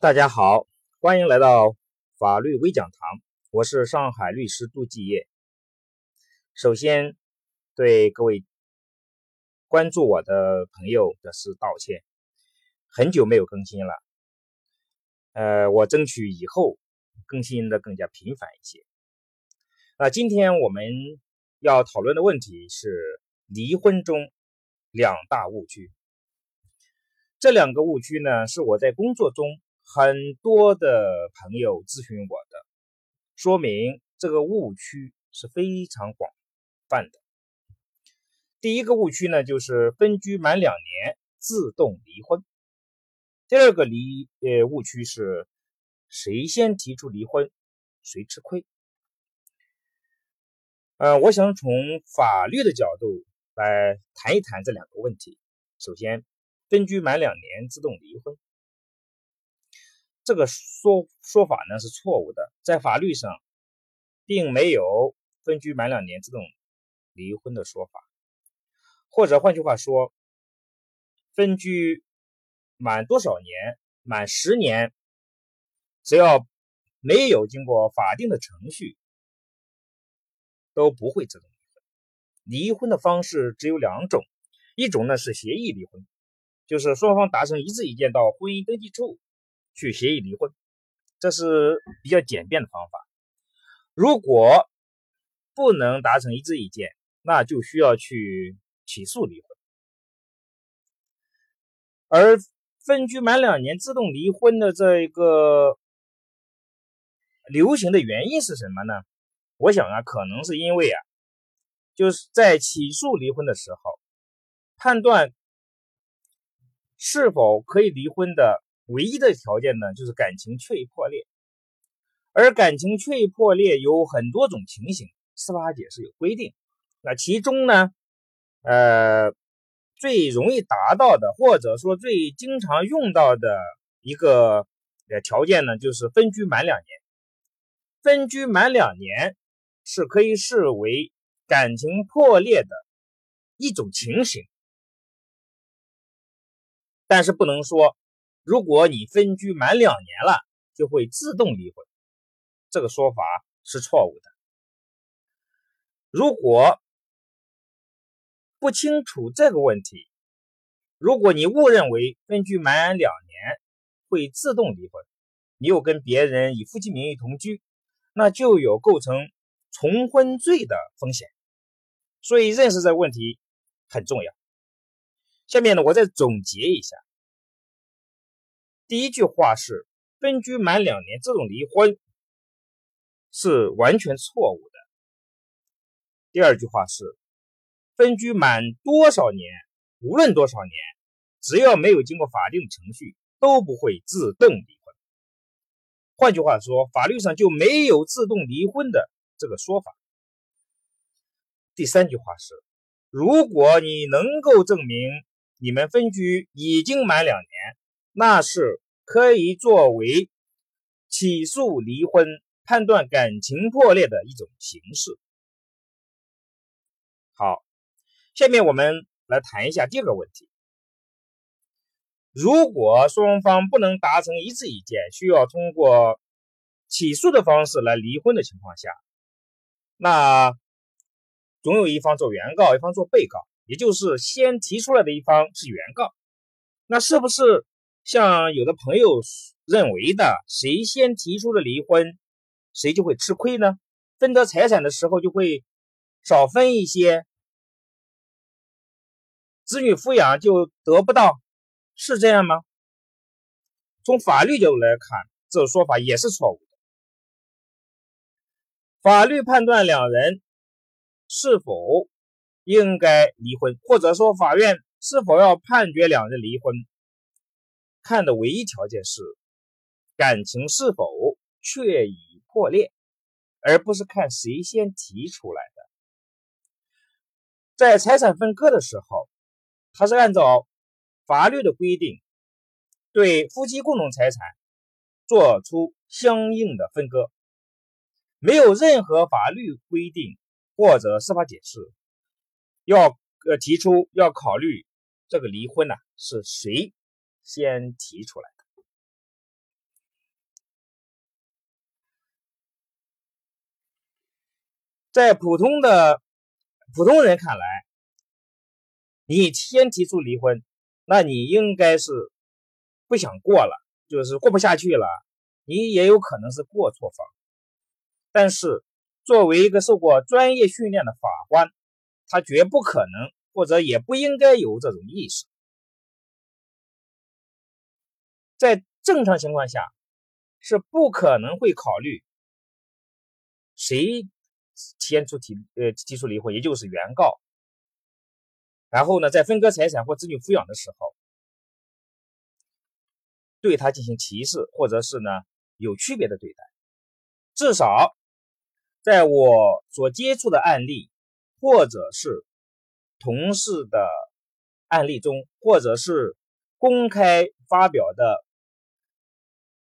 大家好，欢迎来到法律微讲堂，我是上海律师杜继业。首先，对各位关注我的朋友表示道歉，很久没有更新了。呃，我争取以后更新的更加频繁一些。那今天我们要讨论的问题是离婚中两大误区。这两个误区呢，是我在工作中。很多的朋友咨询我的，说明这个误区是非常广泛的。第一个误区呢，就是分居满两年自动离婚。第二个离呃误区是谁先提出离婚，谁吃亏。呃，我想从法律的角度来谈一谈这两个问题。首先，分居满两年自动离婚。这个说说法呢是错误的，在法律上，并没有分居满两年这种离婚的说法，或者换句话说，分居满多少年，满十年，只要没有经过法定的程序，都不会自动离婚。离婚的方式只有两种，一种呢是协议离婚，就是双方达成一致意见到婚姻登记处。去协议离婚，这是比较简便的方法。如果不能达成一致意见，那就需要去起诉离婚。而分居满两年自动离婚的这一个流行的原因是什么呢？我想啊，可能是因为啊，就是在起诉离婚的时候，判断是否可以离婚的。唯一的条件呢，就是感情确已破裂，而感情确已破裂有很多种情形，司法解释有规定。那其中呢，呃，最容易达到的，或者说最经常用到的一个条件呢，就是分居满两年。分居满两年是可以视为感情破裂的一种情形，但是不能说。如果你分居满两年了，就会自动离婚，这个说法是错误的。如果不清楚这个问题，如果你误认为分居满两年会自动离婚，你又跟别人以夫妻名义同居，那就有构成重婚罪的风险。所以认识这个问题很重要。下面呢，我再总结一下。第一句话是分居满两年自动离婚是完全错误的。第二句话是分居满多少年，无论多少年，只要没有经过法定程序，都不会自动离婚。换句话说，法律上就没有自动离婚的这个说法。第三句话是，如果你能够证明你们分居已经满两年。那是可以作为起诉离婚、判断感情破裂的一种形式。好，下面我们来谈一下第二个问题：如果双方不能达成一致意见，需要通过起诉的方式来离婚的情况下，那总有一方做原告，一方做被告，也就是先提出来的一方是原告，那是不是？像有的朋友认为的，谁先提出了离婚，谁就会吃亏呢？分得财产的时候就会少分一些，子女抚养就得不到，是这样吗？从法律角度来看，这种说法也是错误的。法律判断两人是否应该离婚，或者说法院是否要判决两人离婚。看的唯一条件是感情是否确已破裂，而不是看谁先提出来的。在财产分割的时候，它是按照法律的规定，对夫妻共同财产做出相应的分割，没有任何法律规定或者司法解释要呃提出要考虑这个离婚呢是谁。先提出来的。在普通的普通人看来，你先提出离婚，那你应该是不想过了，就是过不下去了。你也有可能是过错方，但是作为一个受过专业训练的法官，他绝不可能或者也不应该有这种意识。在正常情况下，是不可能会考虑谁先出提呃提出离婚，也就是原告。然后呢，在分割财产或子女抚养的时候，对他进行歧视，或者是呢？有区别的对待，至少在我所接触的案例，或者是同事的案例中，或者是公开发表的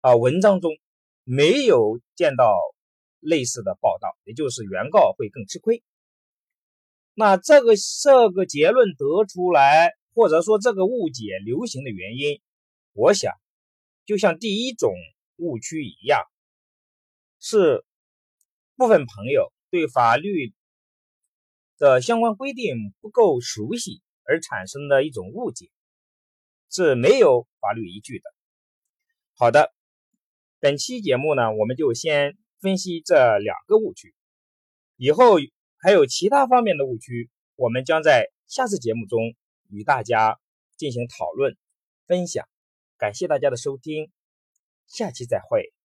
啊文章中，没有见到类似的报道，也就是原告会更吃亏。那这个这个结论得出来，或者说这个误解流行的原因，我想就像第一种。误区一样，是部分朋友对法律的相关规定不够熟悉而产生的一种误解，是没有法律依据的。好的，本期节目呢，我们就先分析这两个误区，以后还有其他方面的误区，我们将在下次节目中与大家进行讨论分享。感谢大家的收听。下期再会。